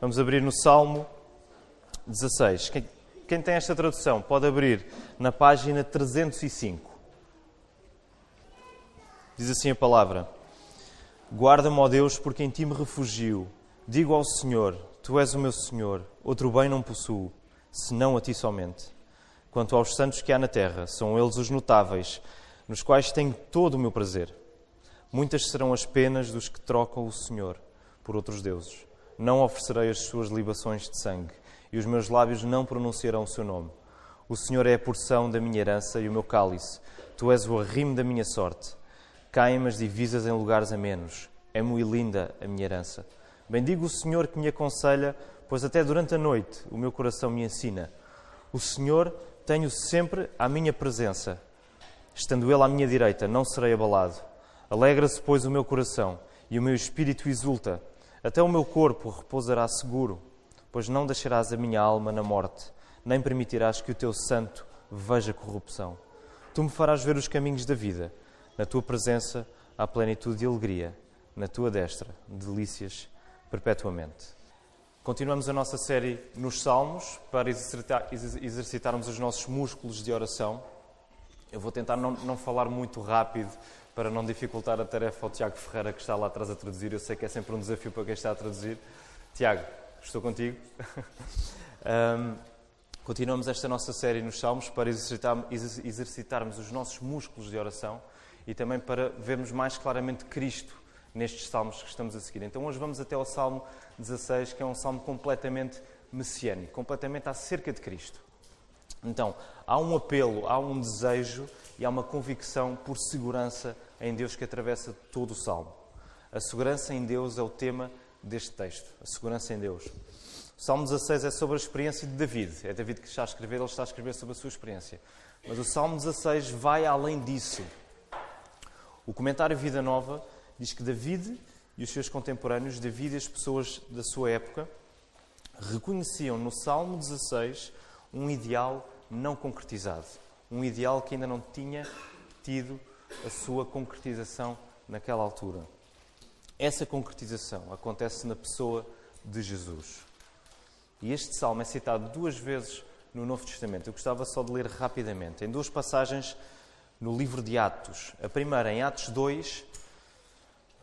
Vamos abrir no Salmo 16. Quem, quem tem esta tradução pode abrir na página 305. Diz assim a palavra: Guarda-me, ó Deus, porque em ti me refugio. Digo ao Senhor: Tu és o meu Senhor, outro bem não possuo, senão a ti somente. Quanto aos santos que há na terra, são eles os notáveis, nos quais tenho todo o meu prazer. Muitas serão as penas dos que trocam o Senhor por outros deuses. Não oferecerei as suas libações de sangue, e os meus lábios não pronunciarão o seu nome. O Senhor é a porção da minha herança e o meu cálice. Tu és o arrimo da minha sorte. Caem as divisas em lugares amenos. É muito linda a minha herança. Bendigo o Senhor que me aconselha, pois até durante a noite o meu coração me ensina. O Senhor tenho sempre à minha presença. Estando Ele à minha direita, não serei abalado. Alegra-se, pois, o meu coração e o meu espírito exulta. Até o meu corpo repousará seguro, pois não deixarás a minha alma na morte, nem permitirás que o teu santo veja corrupção. Tu me farás ver os caminhos da vida. Na tua presença há plenitude de alegria. Na tua destra, delícias perpetuamente. Continuamos a nossa série nos Salmos para exercitar, exercitarmos os nossos músculos de oração. Eu vou tentar não, não, falar muito rápido para não dificultar a tarefa ao Tiago Ferreira que está lá atrás a traduzir. Eu sei que é sempre um desafio para quem está a traduzir. Tiago, estou contigo. um, continuamos esta nossa série nos Salmos para exercitar, exercitarmos os nossos músculos de oração e também para vermos mais claramente Cristo nestes salmos que estamos a seguir. Então hoje vamos até ao Salmo 16, que é um salmo completamente messiânico, completamente acerca de Cristo. Então, há um apelo, há um desejo e há uma convicção por segurança em Deus que atravessa todo o salmo. A segurança em Deus é o tema deste texto, a segurança em Deus. O Salmo 16 é sobre a experiência de David. É David que está a escrever, ele está a escrever sobre a sua experiência. Mas o Salmo 16 vai além disso. O comentário Vida Nova diz que David e os seus contemporâneos, David e as pessoas da sua época, reconheciam no Salmo 16 um ideal não concretizado, um ideal que ainda não tinha tido a sua concretização naquela altura. Essa concretização acontece na pessoa de Jesus. E este salmo é citado duas vezes no Novo Testamento. Eu gostava só de ler rapidamente, em duas passagens no livro de Atos. A primeira em Atos 2,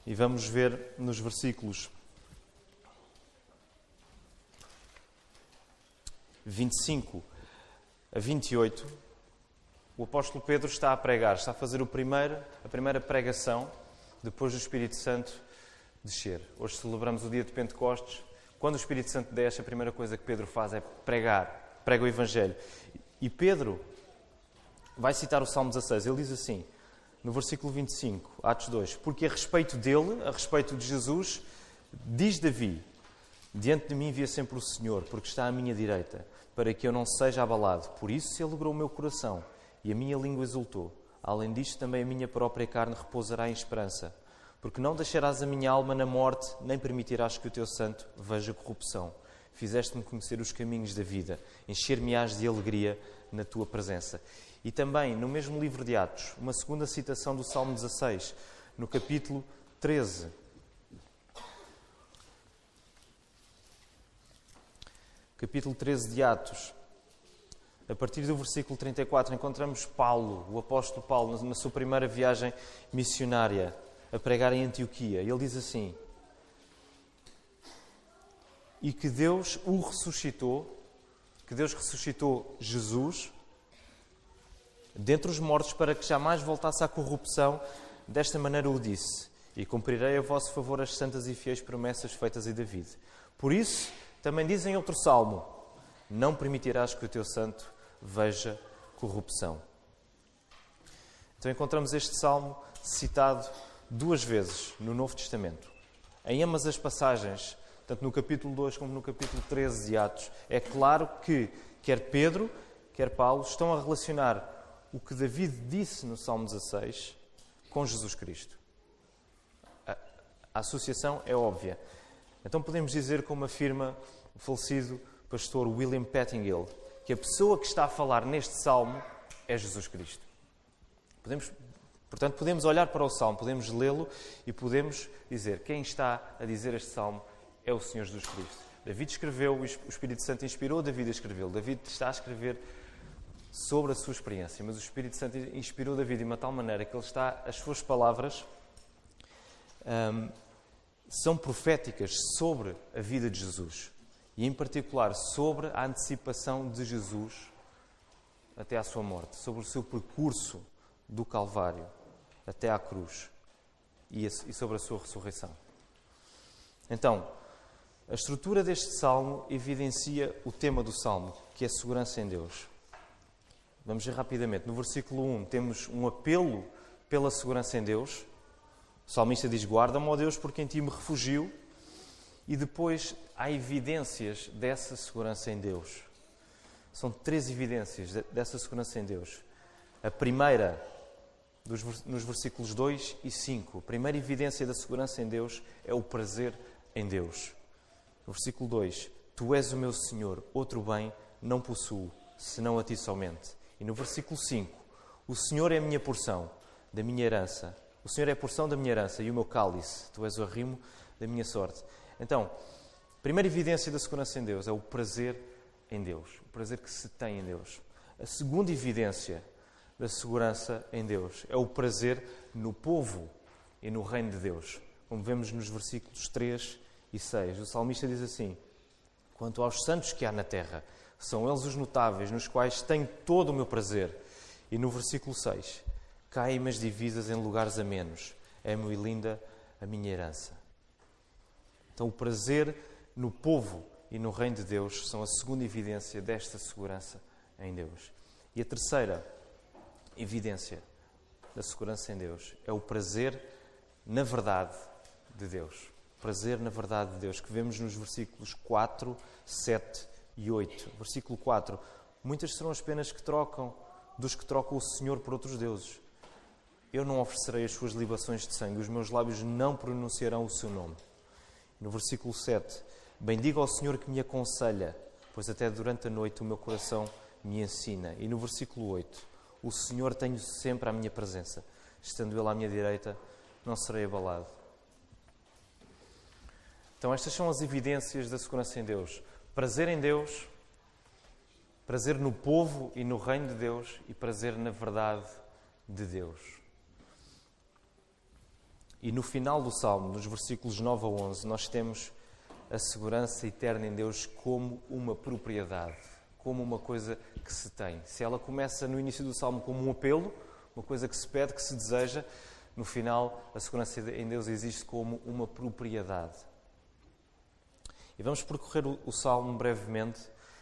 e vamos ver nos versículos 25 a 28, o apóstolo Pedro está a pregar, está a fazer o primeiro, a primeira pregação depois do Espírito Santo descer. Hoje celebramos o dia de Pentecostes. Quando o Espírito Santo desce, a primeira coisa que Pedro faz é pregar, prega o Evangelho. E Pedro vai citar o Salmo 16. Ele diz assim: no versículo 25, Atos 2, porque a respeito dele, a respeito de Jesus, diz Davi: Diante de mim via sempre o Senhor, porque está à minha direita, para que eu não seja abalado. Por isso se alegrou o meu coração e a minha língua exultou. Além disto, também a minha própria carne repousará em esperança, porque não deixarás a minha alma na morte, nem permitirás que o teu santo veja corrupção. Fizeste-me conhecer os caminhos da vida, encher-me-ás de alegria na tua presença. E também, no mesmo livro de Atos, uma segunda citação do Salmo 16, no capítulo 13. Capítulo 13 de Atos. A partir do versículo 34, encontramos Paulo, o apóstolo Paulo, na sua primeira viagem missionária, a pregar em Antioquia. Ele diz assim: E que Deus o ressuscitou, que Deus ressuscitou Jesus dentre os mortos para que jamais voltasse à corrupção. Desta maneira o disse: E cumprirei a vosso favor as santas e fiéis promessas feitas a David. Por isso, também diz em outro salmo: Não permitirás que o teu santo veja corrupção. Então encontramos este salmo citado duas vezes no Novo Testamento. Em ambas as passagens, tanto no capítulo 2 como no capítulo 13 de Atos, é claro que quer Pedro, quer Paulo estão a relacionar o que David disse no Salmo 16 com Jesus Cristo. A, associação é óbvia. Então podemos dizer, como afirma o falecido pastor William Pettingill, que a pessoa que está a falar neste salmo é Jesus Cristo. Podemos, portanto, podemos olhar para o salmo, podemos lê-lo e podemos dizer: quem está a dizer este salmo é o Senhor Jesus Cristo. David escreveu, o Espírito Santo inspirou David a escrevê-lo. David está a escrever sobre a sua experiência, mas o Espírito Santo inspirou David de uma tal maneira que ele está, as suas palavras um, são proféticas sobre a vida de Jesus e, em particular, sobre a antecipação de Jesus até à sua morte, sobre o seu percurso do Calvário até à cruz e sobre a sua ressurreição. Então, a estrutura deste salmo evidencia o tema do salmo, que é a segurança em Deus. Vamos ver rapidamente. No versículo 1 temos um apelo pela segurança em Deus. O salmista diz: Guarda-me, ó Deus, porque em ti me refugio. E depois há evidências dessa segurança em Deus. São três evidências dessa segurança em Deus. A primeira, nos versículos 2 e 5, a primeira evidência da segurança em Deus é o prazer em Deus. No versículo 2: Tu és o meu Senhor, outro bem não possuo, senão a ti somente. E no versículo 5: O Senhor é a minha porção, da minha herança. O Senhor é a porção da minha herança e o meu cálice. Tu és o arrimo da minha sorte. Então, a primeira evidência da segurança em Deus é o prazer em Deus, o prazer que se tem em Deus. A segunda evidência da segurança em Deus é o prazer no povo e no reino de Deus, como vemos nos versículos 3 e 6. O salmista diz assim: Quanto aos santos que há na terra, são eles os notáveis, nos quais tenho todo o meu prazer. E no versículo 6, caem as divisas em lugares a menos, é muito linda a minha herança. Então, o prazer no povo e no reino de Deus são a segunda evidência desta segurança em Deus. E a terceira evidência da segurança em Deus é o prazer na verdade de Deus. Prazer na verdade de Deus, que vemos nos versículos 4, 7 e 8. Versículo 4: Muitas serão as penas que trocam dos que trocam o Senhor por outros deuses. Eu não oferecerei as suas libações de sangue, os meus lábios não pronunciarão o seu nome. No versículo 7: Bendiga ao Senhor que me aconselha, pois até durante a noite o meu coração me ensina. E no versículo 8: O Senhor tenho sempre à minha presença, estando Ele à minha direita, não serei abalado. Então, estas são as evidências da segurança em Deus prazer em Deus, prazer no povo e no reino de Deus e prazer na verdade de Deus. E no final do Salmo, nos versículos 9 a 11, nós temos a segurança eterna em Deus como uma propriedade, como uma coisa que se tem. Se ela começa no início do Salmo como um apelo, uma coisa que se pede, que se deseja, no final a segurança em Deus existe como uma propriedade. E vamos percorrer o, Salmo brevemente,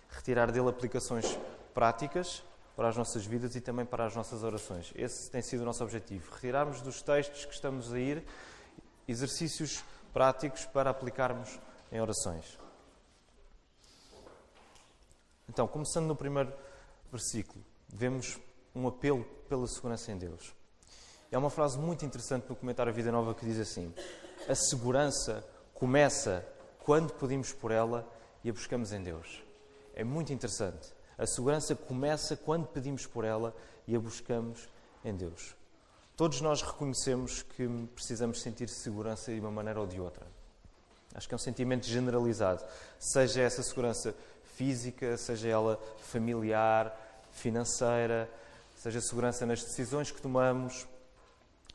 retirar dele aplicações práticas para as nossas vidas e também para as nossas orações. Esse tem sido o nosso objetivo. Retirarmos dos textos que estamos a ir exercícios práticos para aplicarmos em orações. Então, começando no primeiro versículo, vemos um apelo pela segurança em Deus. É uma frase muito interessante no comentário Vida Nova que diz assim: A segurança começa quando pedimos por ela e a buscamos em Deus. É muito interessante. A segurança começa quando pedimos por ela e a buscamos em Deus. Todos nós reconhecemos que precisamos sentir segurança de uma maneira ou de outra. Acho que é um sentimento generalizado. Seja essa segurança física, seja ela familiar, financeira, seja segurança nas decisões que tomamos,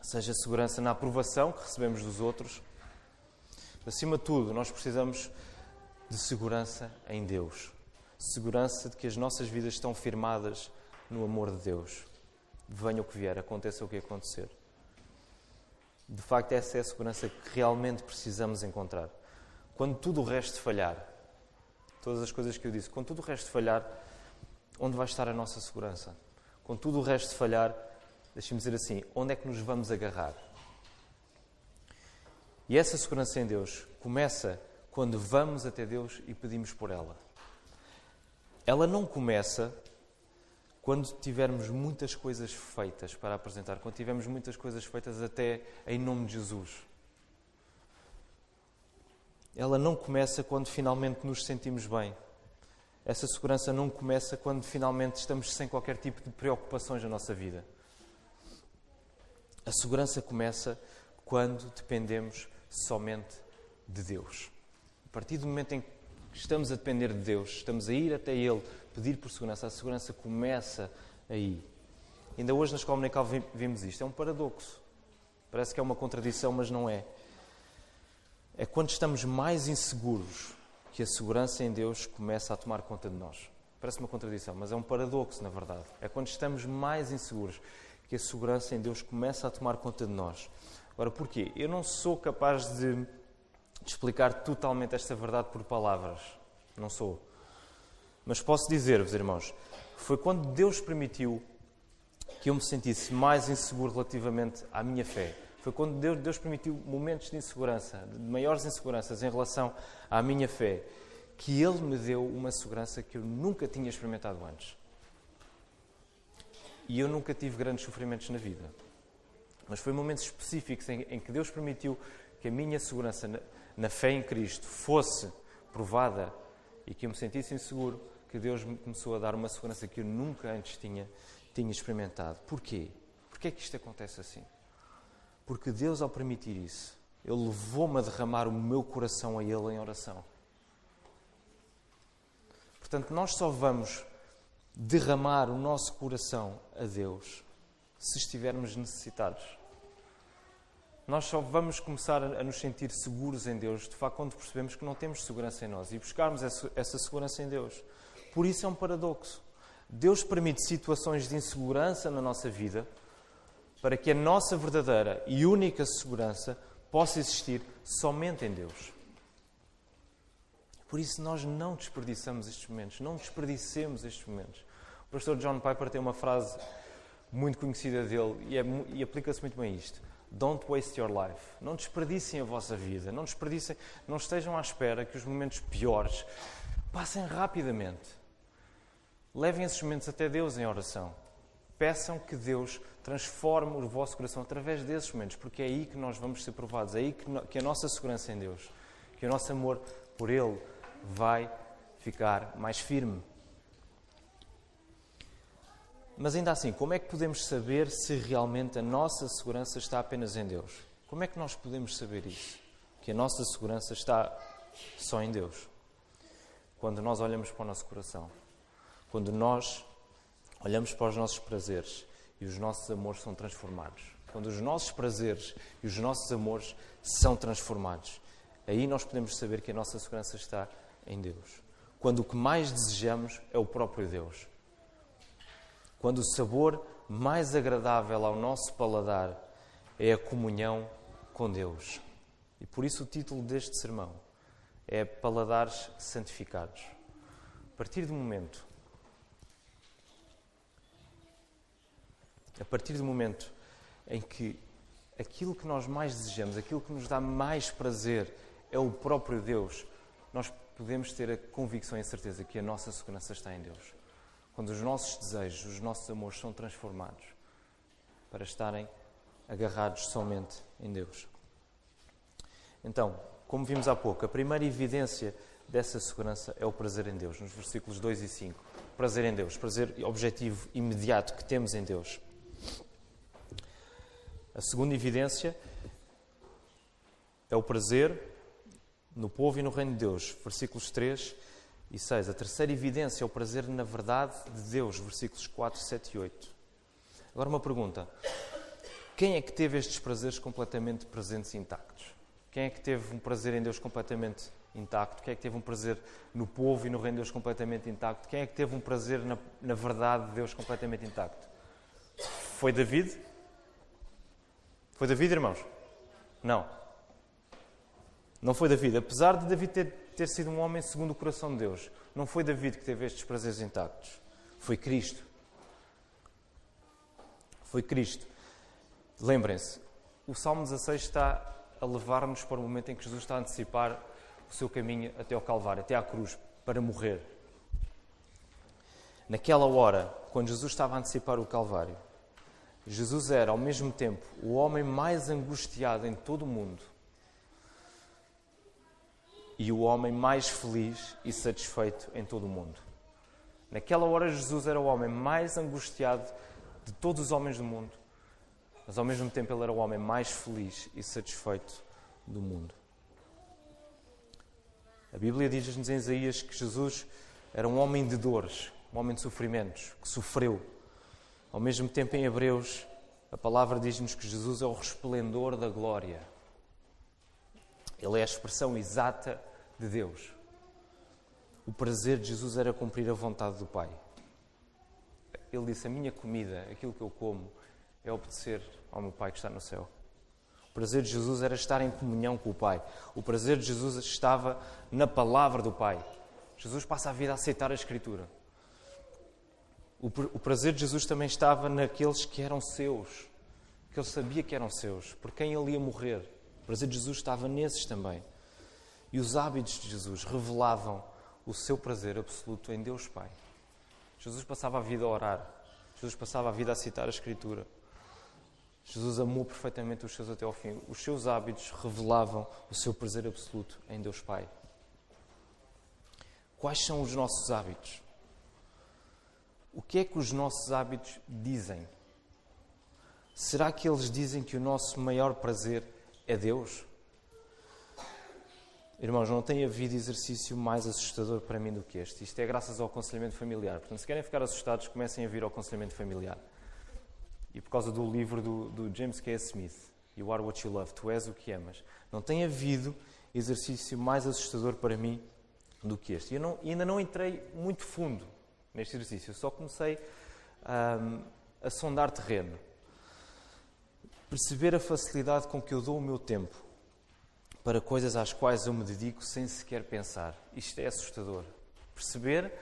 seja segurança na aprovação que recebemos dos outros. Acima de tudo, nós precisamos de segurança em Deus. Segurança de que as nossas vidas estão firmadas no amor de Deus. Venha o que vier, aconteça o que acontecer. De facto, essa é a segurança que realmente precisamos encontrar. Quando tudo o resto falhar, todas as coisas que eu disse, quando tudo o resto falhar, onde vai estar a nossa segurança? Quando tudo o resto falhar, deixe-me dizer assim, onde é que nos vamos agarrar? E essa segurança em Deus começa quando vamos até Deus e pedimos por ela. Ela não começa quando tivermos muitas coisas feitas para apresentar, quando tivermos muitas coisas feitas até em nome de Jesus. Ela não começa quando finalmente nos sentimos bem. Essa segurança não começa quando finalmente estamos sem qualquer tipo de preocupações na nossa vida. A segurança começa quando dependemos somente de Deus. A partir do momento em que estamos a depender de Deus, estamos a ir até Ele pedir por segurança, a segurança começa aí. Ainda hoje na escola dominical vimos isto. É um paradoxo. Parece que é uma contradição, mas não é. É quando estamos mais inseguros que a segurança em Deus começa a tomar conta de nós. Parece uma contradição, mas é um paradoxo, na verdade. É quando estamos mais inseguros que a segurança em Deus começa a tomar conta de nós. Agora, porquê? Eu não sou capaz de explicar totalmente esta verdade por palavras. Não sou. Mas posso dizer-vos, irmãos, foi quando Deus permitiu que eu me sentisse mais inseguro relativamente à minha fé. Foi quando Deus, Deus permitiu momentos de insegurança, de maiores inseguranças em relação à minha fé, que Ele me deu uma segurança que eu nunca tinha experimentado antes. E eu nunca tive grandes sofrimentos na vida. Mas foi momentos específicos em, em que Deus permitiu que a minha segurança na fé em Cristo fosse provada e que eu me sentisse inseguro, que Deus me começou a dar uma segurança que eu nunca antes tinha, tinha experimentado. Porquê? Porquê é que isto acontece assim? Porque Deus, ao permitir isso, Ele levou-me a derramar o meu coração a Ele em oração. Portanto, nós só vamos derramar o nosso coração a Deus se estivermos necessitados. Nós só vamos começar a nos sentir seguros em Deus, de facto, quando percebemos que não temos segurança em nós e buscarmos essa segurança em Deus. Por isso é um paradoxo. Deus permite situações de insegurança na nossa vida para que a nossa verdadeira e única segurança possa existir somente em Deus. Por isso nós não desperdiçamos estes momentos, não desperdicemos estes momentos. O pastor John Piper tem uma frase muito conhecida dele e, é, e aplica-se muito bem a isto. Don't waste your life. Não desperdicem a vossa vida. Não desperdicem, não estejam à espera que os momentos piores passem rapidamente. Levem esses momentos até Deus em oração. Peçam que Deus transforme o vosso coração através desses momentos, porque é aí que nós vamos ser provados, é aí que, que a nossa segurança em Deus, que o nosso amor por Ele vai ficar mais firme. Mas ainda assim, como é que podemos saber se realmente a nossa segurança está apenas em Deus? Como é que nós podemos saber isso? Que a nossa segurança está só em Deus? Quando nós olhamos para o nosso coração, quando nós olhamos para os nossos prazeres e os nossos amores são transformados, quando os nossos prazeres e os nossos amores são transformados, aí nós podemos saber que a nossa segurança está em Deus. Quando o que mais desejamos é o próprio Deus. Quando o sabor mais agradável ao nosso paladar é a comunhão com Deus. E por isso o título deste sermão é Paladares Santificados. A partir do momento a partir do momento em que aquilo que nós mais desejamos, aquilo que nos dá mais prazer é o próprio Deus, nós podemos ter a convicção e a certeza que a nossa segurança está em Deus. Quando os nossos desejos, os nossos amores são transformados para estarem agarrados somente em Deus. Então, como vimos há pouco, a primeira evidência dessa segurança é o prazer em Deus, nos versículos 2 e 5. Prazer em Deus, prazer objetivo imediato que temos em Deus. A segunda evidência é o prazer no povo e no reino de Deus, versículos 3 e 6. A terceira evidência é o prazer na verdade de Deus, versículos 4, 7 e 8. Agora uma pergunta. Quem é que teve estes prazeres completamente presentes e intactos? Quem é que teve um prazer em Deus completamente intacto? Quem é que teve um prazer no povo e no reino de Deus completamente intacto? Quem é que teve um prazer na, na verdade de Deus completamente intacto? Foi David? Foi David, irmãos? Não. Não foi David. Apesar de David ter, ter sido um homem segundo o coração de Deus, não foi David que teve estes prazeres intactos. Foi Cristo. Foi Cristo. Lembrem-se, o Salmo 16 está a levar-nos para o momento em que Jesus está a antecipar o seu caminho até ao Calvário, até à cruz, para morrer. Naquela hora, quando Jesus estava a antecipar o Calvário, Jesus era, ao mesmo tempo, o homem mais angustiado em todo o mundo e o homem mais feliz e satisfeito em todo o mundo. Naquela hora, Jesus era o homem mais angustiado de todos os homens do mundo, mas ao mesmo tempo, ele era o homem mais feliz e satisfeito do mundo. A Bíblia diz-nos em Isaías que Jesus era um homem de dores, um homem de sofrimentos, que sofreu. Ao mesmo tempo, em Hebreus, a palavra diz-nos que Jesus é o resplendor da glória. Ele é a expressão exata de Deus. O prazer de Jesus era cumprir a vontade do Pai. Ele disse: A minha comida, aquilo que eu como, é obedecer ao meu Pai que está no céu. O prazer de Jesus era estar em comunhão com o Pai. O prazer de Jesus estava na palavra do Pai. Jesus passa a vida a aceitar a Escritura. O prazer de Jesus também estava naqueles que eram seus, que ele sabia que eram seus, por quem ele ia morrer. O prazer de Jesus estava nesses também. E os hábitos de Jesus revelavam o seu prazer absoluto em Deus Pai. Jesus passava a vida a orar. Jesus passava a vida a citar a Escritura. Jesus amou perfeitamente os seus até ao fim. Os seus hábitos revelavam o seu prazer absoluto em Deus Pai. Quais são os nossos hábitos? O que é que os nossos hábitos dizem? Será que eles dizem que o nosso maior prazer é Deus? Irmãos, não tem havido exercício mais assustador para mim do que este. Isto é graças ao aconselhamento familiar. Portanto, se querem ficar assustados, comecem a vir ao aconselhamento familiar. E por causa do livro do, do James K. Smith, You Are What You Love, Tu És o que Amas. Não tem havido exercício mais assustador para mim do que este. E eu não, ainda não entrei muito fundo neste exercício, eu só comecei um, a sondar terreno. Perceber a facilidade com que eu dou o meu tempo para coisas às quais eu me dedico sem sequer pensar. Isto é assustador. Perceber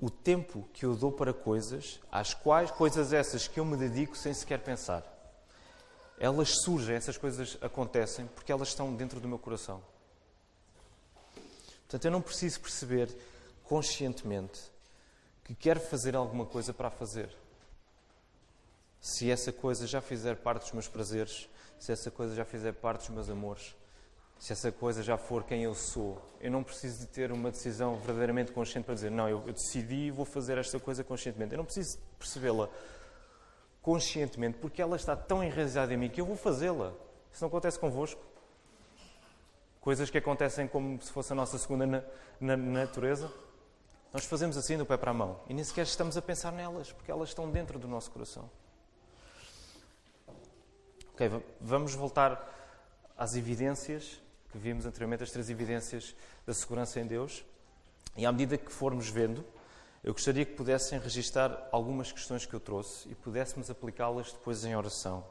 o tempo que eu dou para coisas às quais coisas essas que eu me dedico sem sequer pensar. Elas surgem, essas coisas acontecem porque elas estão dentro do meu coração. Portanto, eu não preciso perceber conscientemente que quero fazer alguma coisa para a fazer. Se essa coisa já fizer parte dos meus prazeres, se essa coisa já fizer parte dos meus amores, se essa coisa já for quem eu sou, eu não preciso de ter uma decisão verdadeiramente consciente para dizer, não, eu, eu decidi e vou fazer esta coisa conscientemente. Eu não preciso percebê-la conscientemente, porque ela está tão enraizada em mim que eu vou fazê-la. Isso não acontece convosco? Coisas que acontecem como se fosse a nossa segunda na, na, na natureza. Nós fazemos assim do pé para a mão e nem sequer estamos a pensar nelas, porque elas estão dentro do nosso coração. Ok, vamos voltar às evidências que vimos anteriormente, as três evidências da segurança em Deus. E à medida que formos vendo, eu gostaria que pudessem registar algumas questões que eu trouxe e pudéssemos aplicá-las depois em oração,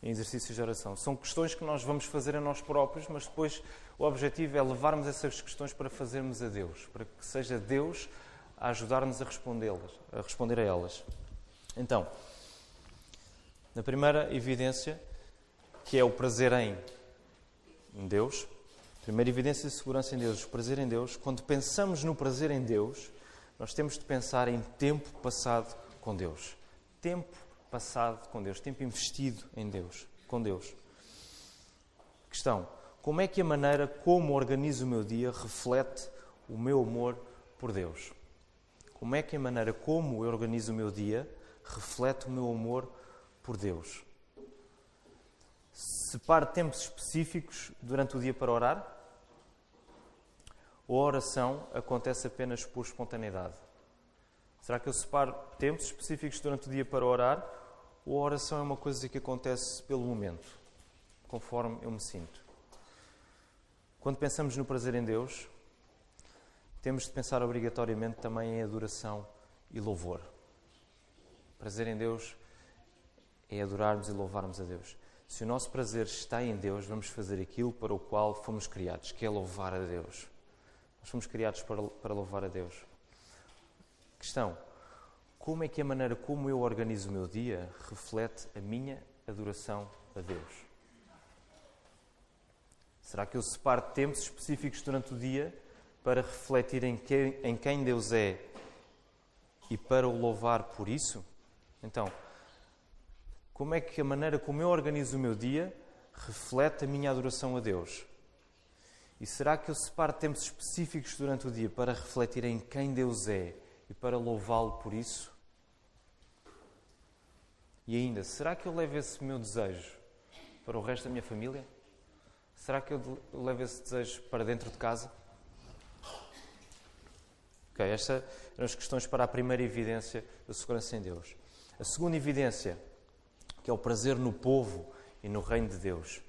em exercícios de oração. São questões que nós vamos fazer a nós próprios, mas depois o objetivo é levarmos essas questões para fazermos a Deus, para que seja Deus a ajudar-nos a respondê-las, a responder a elas. Então, na primeira evidência, que é o prazer em Deus, primeira evidência de segurança em Deus, o prazer em Deus. Quando pensamos no prazer em Deus, nós temos de pensar em tempo passado com Deus. Tempo passado com Deus, tempo investido em Deus, com Deus. Questão: como é que a maneira como organizo o meu dia reflete o meu amor por Deus? Como é que a maneira como eu organizo o meu dia reflete o meu amor por Deus? Separe tempos específicos durante o dia para orar? Ou a oração acontece apenas por espontaneidade? Será que eu separo tempos específicos durante o dia para orar? Ou a oração é uma coisa que acontece pelo momento, conforme eu me sinto? Quando pensamos no prazer em Deus, temos de pensar obrigatoriamente também em adoração e louvor. Prazer em Deus é adorarmos e louvarmos a Deus. Se o nosso prazer está em Deus, vamos fazer aquilo para o qual fomos criados, que é louvar a Deus. Nós fomos criados para, para louvar a Deus. Questão: como é que a maneira como eu organizo o meu dia reflete a minha adoração a Deus? Será que eu separo tempos específicos durante o dia para refletir em quem, em quem Deus é e para o louvar por isso? Então, como é que a maneira como eu organizo o meu dia reflete a minha adoração a Deus? E será que eu separo tempos específicos durante o dia para refletir em quem Deus é e para louvá-lo por isso? E ainda, será que eu levo esse meu desejo para o resto da minha família? será que eu levo esse desejo para dentro de casa? Ok, estas eram as questões para a primeira evidência da segurança em Deus. A segunda evidência, que é o prazer no povo e no reino de Deus.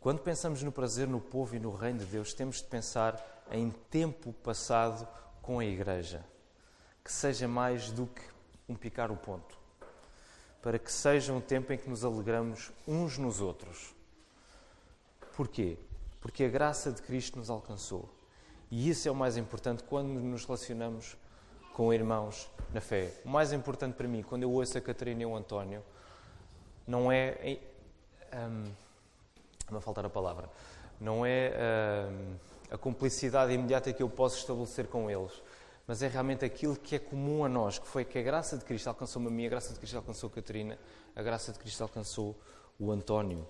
Quando pensamos no prazer no povo e no reino de Deus, temos de pensar em tempo passado com a Igreja, que seja mais do que um picar o ponto, para que seja um tempo em que nos alegramos uns nos outros. Porquê? Porque a graça de Cristo nos alcançou. E isso é o mais importante quando nos relacionamos com irmãos na fé. O mais importante para mim, quando eu ouço a Catarina e o António, não é. Um, Vai faltar a palavra. Não é uh, a cumplicidade imediata que eu posso estabelecer com eles, mas é realmente aquilo que é comum a nós, que foi que a graça de Cristo alcançou-me a mim, a graça de Cristo alcançou a Catarina, a graça de Cristo alcançou o António.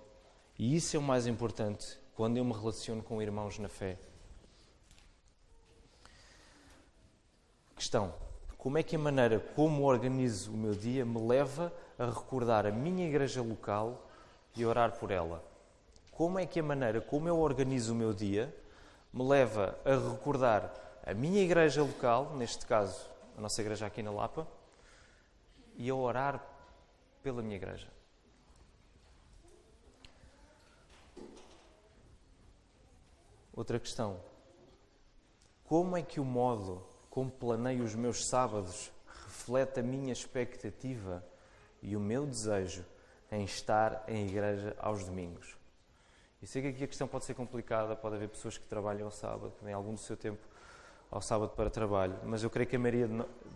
E isso é o mais importante quando eu me relaciono com irmãos na fé. Questão: como é que a maneira como organizo o meu dia me leva a recordar a minha igreja local e orar por ela? como é que a maneira como eu organizo o meu dia me leva a recordar a minha igreja local, neste caso a nossa igreja aqui na Lapa, e a orar pela minha igreja. Outra questão. Como é que o modo como planeio os meus sábados reflete a minha expectativa e o meu desejo em estar em igreja aos domingos? E sei que aqui a questão pode ser complicada, pode haver pessoas que trabalham ao sábado, que têm algum do seu tempo ao sábado para trabalho, mas eu creio que a maioria,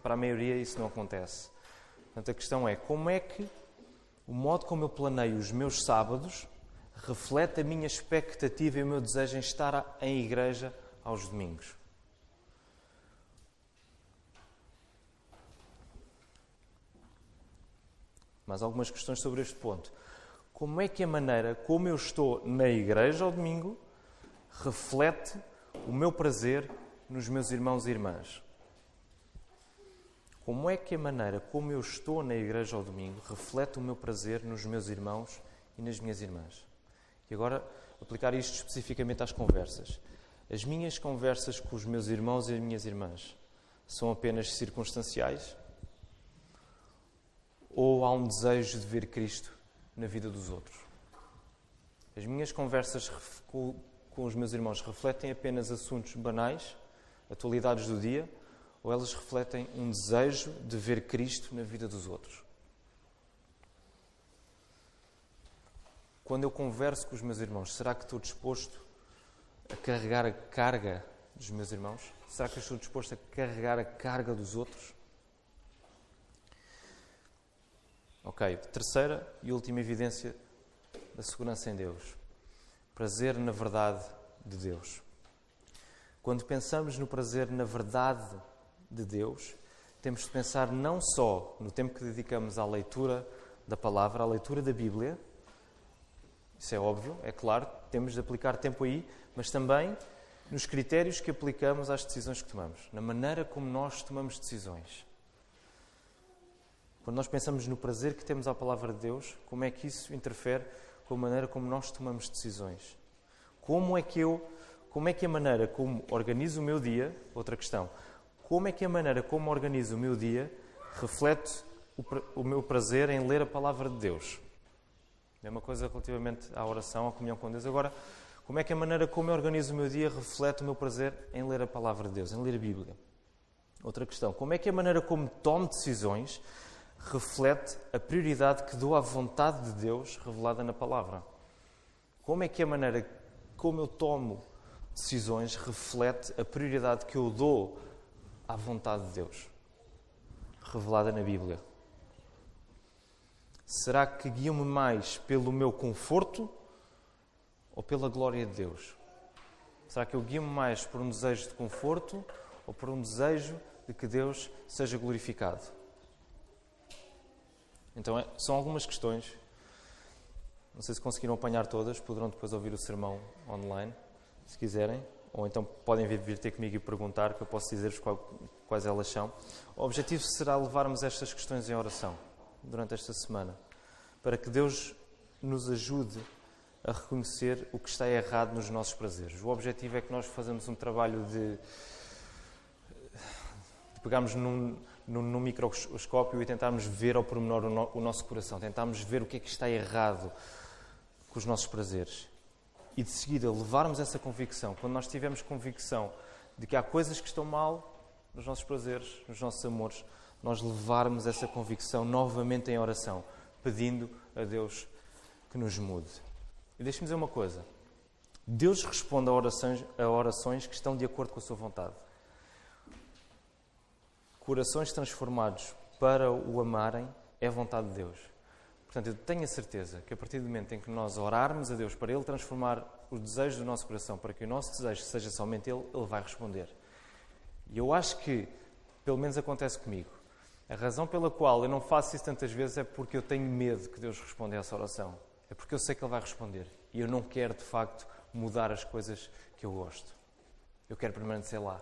para a maioria isso não acontece. Portanto, a questão é como é que o modo como eu planeio os meus sábados reflete a minha expectativa e o meu desejo em estar em igreja aos domingos. Mais algumas questões sobre este ponto como é que a maneira como eu estou na igreja ao domingo reflete o meu prazer nos meus irmãos e irmãs. Como é que a maneira como eu estou na igreja ao domingo reflete o meu prazer nos meus irmãos e nas minhas irmãs? E agora aplicar isto especificamente às conversas. As minhas conversas com os meus irmãos e as minhas irmãs são apenas circunstanciais? Ou há um desejo de ver Cristo na vida dos outros. As minhas conversas com, os meus irmãos refletem apenas assuntos banais, atualidades do dia, ou elas refletem um desejo de ver Cristo na vida dos outros? Quando eu converso com os meus irmãos, será que estou disposto a carregar a carga dos meus irmãos? Será que estou disposto a carregar a carga dos outros? Ok, terceira e última evidência da segurança em Deus. Prazer na verdade de Deus. Quando pensamos no prazer na verdade de Deus, temos de pensar não só no tempo que dedicamos à leitura da palavra, à leitura da Bíblia, isso é óbvio, é claro, temos de aplicar tempo aí, mas também nos critérios que aplicamos às decisões que tomamos, na maneira como nós tomamos decisões. Quando nós pensamos no prazer que temos à palavra de Deus, como é que isso interfere com a maneira como nós tomamos decisões? Como é que eu, como é que a maneira como organizo o meu dia, outra questão, como é que a maneira como organizo o meu dia reflete o, o meu prazer em ler a palavra de Deus? É uma coisa relativamente à oração, à comunhão com Deus. Agora, como é que a maneira como eu organizo o meu dia reflete o meu prazer em ler a palavra de Deus, em ler a Bíblia? Outra questão, como é que a maneira como tomo decisões reflete a prioridade que dou à vontade de Deus revelada na palavra. Como é que a maneira como eu tomo decisões reflete a prioridade que eu dou à vontade de Deus revelada na Bíblia? Será que guio-me mais pelo meu conforto ou pela glória de Deus? Será que eu guio-me mais por um desejo de conforto ou por um desejo de que Deus seja glorificado? Então, é, são algumas questões. Não sei se conseguiram apanhar todas, poderão depois ouvir o sermão online, se quiserem. Ou então podem vir, ter comigo e perguntar, que eu posso dizer-vos quais elas são. O objetivo será levarmos estas questões em oração durante esta semana, para que Deus nos ajude a reconhecer o que está errado nos nossos prazeres. O objetivo é que nós façamos um trabalho de, de pegarmos num, num, num, microscópio e tentarmos ver ao pormenor o, no, o nosso coração, tentarmos ver o que é que está errado com os nossos prazeres. E de seguida levarmos essa convicção, quando nós tivermos convicção de que há coisas que estão mal nos nossos prazeres, nos nossos amores, nós levarmos essa convicção novamente em oração, pedindo a Deus que nos mude. E deixe-me dizer uma coisa: Deus responde a orações, a orações que estão de acordo com a sua vontade. Corações transformados para o amarem é vontade de Deus. Portanto, eu tenho a certeza que a partir do momento em que nós orarmos a Deus para Ele transformar os desejos do nosso coração, para que o nosso desejo seja somente Ele, Ele vai responder. E eu acho que, pelo menos acontece comigo, a razão pela qual eu não faço isso tantas vezes é porque eu tenho medo que Deus responda a essa oração. É porque eu sei que Ele vai responder. E eu não quero, de facto, mudar as coisas que eu gosto. Eu quero permanecer lá.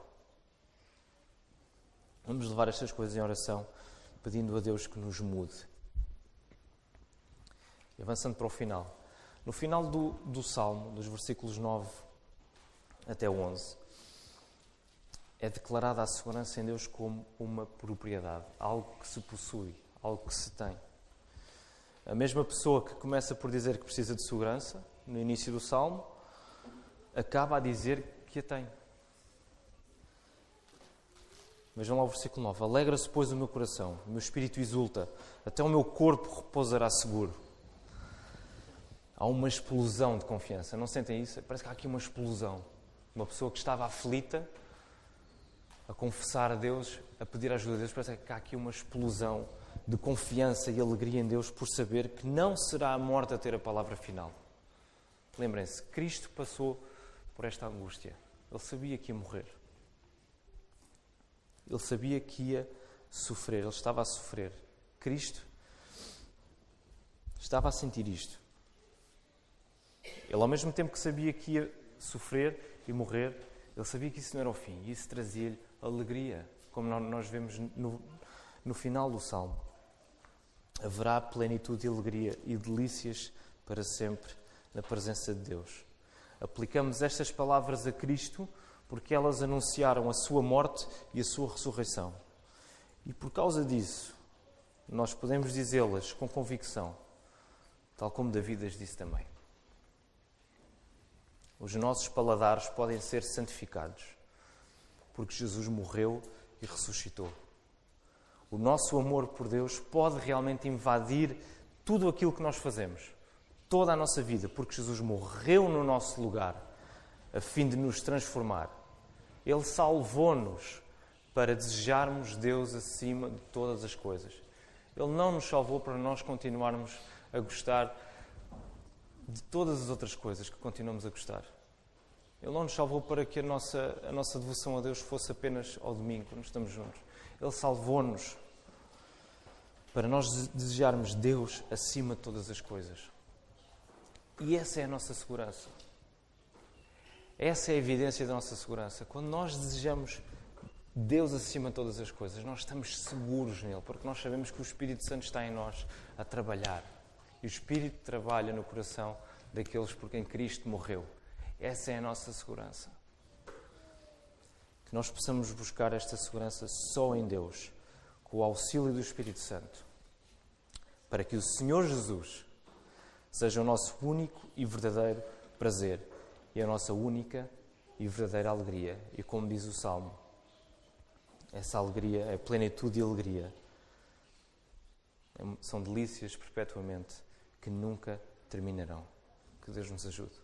Vamos levar estas coisas em oração, pedindo a Deus que nos mude. E avançando para o final. No final do, do Salmo, dos versículos 9 até 11, é declarada a segurança em Deus como uma propriedade, algo que se possui, algo que se tem. A mesma pessoa que começa por dizer que precisa de segurança, no início do Salmo, acaba a dizer que a tem. Vejam lá o versículo 9. Alegra-se, pois, o meu coração, o meu espírito exulta, até o meu corpo repousará seguro. Há uma explosão de confiança. Não sentem isso? Parece que há aqui uma explosão. Uma pessoa que estava aflita a confessar a Deus, a pedir ajuda a Deus, parece que há aqui uma explosão de confiança e alegria em Deus por saber que não será a morte a ter a palavra final. Lembrem-se, Cristo passou por esta angústia. Ele sabia que ia morrer. Ele sabia que ia sofrer, ele estava a sofrer. Cristo estava a sentir isto. Ele, ao mesmo tempo que sabia que ia sofrer e morrer, ele sabia que isso não era o fim e isso trazia-lhe alegria, como nós vemos no, no final do Salmo. Haverá plenitude e alegria e delícias para sempre na presença de Deus. Aplicamos estas palavras a Cristo porque elas anunciaram a sua morte e a sua ressurreição. E por causa disso, nós podemos dizê-las com convicção, tal como Davi as disse também. Os nossos paladares podem ser santificados porque Jesus morreu e ressuscitou. O nosso amor por Deus pode realmente invadir tudo aquilo que nós fazemos, toda a nossa vida, porque Jesus morreu no nosso lugar a fim de nos transformar. Ele salvou-nos para desejarmos Deus acima de todas as coisas. Ele não nos salvou para nós continuarmos a gostar de todas as outras coisas que continuamos a gostar. Ele não nos salvou para que a nossa, a nossa devoção a Deus fosse apenas ao domingo, quando estamos juntos. Ele salvou-nos para nós desejarmos Deus acima de todas as coisas. E essa é a nossa segurança. Essa é a evidência da nossa segurança. Quando nós desejamos Deus acima de todas as coisas, nós estamos seguros nele, porque nós sabemos que o Espírito Santo está em nós a trabalhar. E o Espírito trabalha no coração daqueles por quem Cristo morreu. Essa é a nossa segurança. Que nós possamos buscar esta segurança só em Deus, com o auxílio do Espírito Santo, para que o Senhor Jesus seja o nosso único e verdadeiro prazer e a nossa única e verdadeira alegria. E como diz o Salmo, essa alegria é plenitude e alegria. São delícias perpetuamente que nunca terminarão. Que Deus nos ajude.